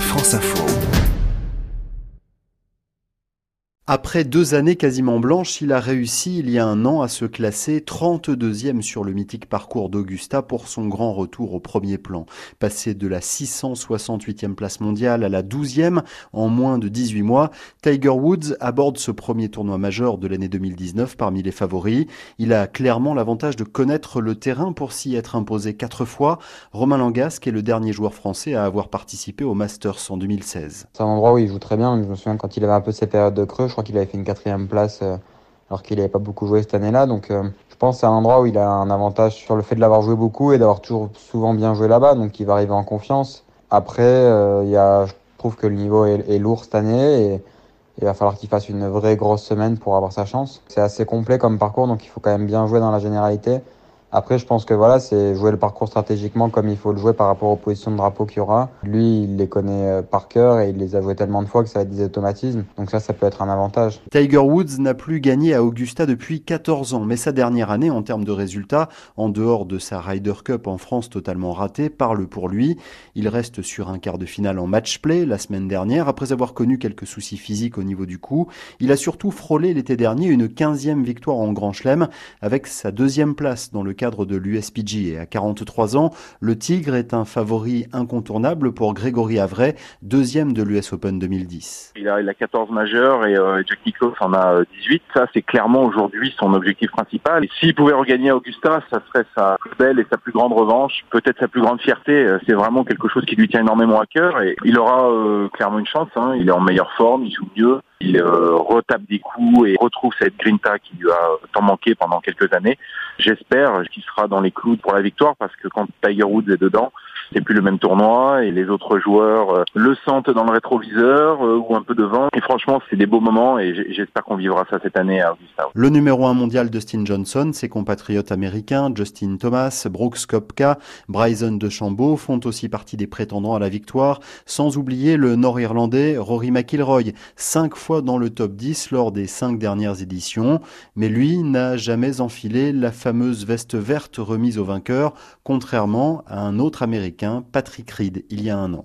France Info. Après deux années quasiment blanches, il a réussi il y a un an à se classer 32e sur le mythique parcours d'Augusta pour son grand retour au premier plan. Passé de la 668e place mondiale à la 12e en moins de 18 mois, Tiger Woods aborde ce premier tournoi majeur de l'année 2019 parmi les favoris. Il a clairement l'avantage de connaître le terrain pour s'y être imposé quatre fois. Romain Langasque est le dernier joueur français à avoir participé au Masters en 2016. C'est un endroit où il joue très bien. Je me souviens quand il avait un peu ses périodes de creux crois qu'il avait fait une quatrième place euh, alors qu'il n'avait pas beaucoup joué cette année-là. Donc euh, je pense que c'est un endroit où il a un avantage sur le fait de l'avoir joué beaucoup et d'avoir toujours souvent bien joué là-bas. Donc il va arriver en confiance. Après, euh, y a, je trouve que le niveau est, lourd cette année et il va falloir qu'il fasse une vraie grosse semaine pour avoir sa chance. C'est assez complet comme parcours, donc il faut quand même bien jouer dans la généralité. Après, je pense que voilà, c'est jouer le parcours stratégiquement comme il faut le jouer par rapport aux positions de drapeau qu'il y aura. Lui, il les connaît euh, par cœur et il les a joués tellement de fois que ça va être des automatismes. Donc ça, ça peut être un avantage. Tiger Woods n'a plus gagné à Augusta depuis 14 ans, mais sa dernière année en termes de résultats, en dehors de sa Ryder Cup en France totalement ratée, parle pour lui. Il reste sur un quart de finale en match play la semaine dernière, après avoir connu quelques soucis physiques au niveau du cou. Il a surtout frôlé l'été dernier une 15e victoire en Grand Chelem avec sa deuxième place dans le cadre de l'USPG. Et à 43 ans, le Tigre est un favori incontournable pour Grégory Avray, deuxième de l'US Open 2010. Il a, il a 14 majeurs et euh, Jack en a 18. Euh, ça, c'est clairement aujourd'hui son objectif principal. S'il pouvait regagner à Augusta, ça serait sa plus belle et sa plus grande revanche, peut-être sa plus grande fierté. Euh, c'est vraiment quelque chose qui lui tient énormément à cœur et il aura clairement une chance. Hein. Il est en meilleure forme, il joue mieux. Il euh, retape des coups et retrouve cette grinta qui lui a tant manqué pendant quelques années. J'espère qu'il sera dans les clous pour la victoire parce que quand Tiger Woods est dedans, c'est plus le même tournoi et les autres joueurs euh, le sentent dans le rétroviseur euh, ou un peu devant. Et franchement, c'est des beaux moments et j'espère qu'on vivra ça cette année à Augusta. Le numéro un mondial Dustin Johnson, ses compatriotes américains Justin Thomas, Brooks Kopka, Bryson DeChambeau font aussi partie des prétendants à la victoire, sans oublier le nord-irlandais Rory McIlroy, cinq fois dans le top 10 lors des cinq dernières éditions, mais lui n'a jamais enfilé la fameuse veste verte remise au vainqueur, contrairement à un autre Patrick Reed il y a un an.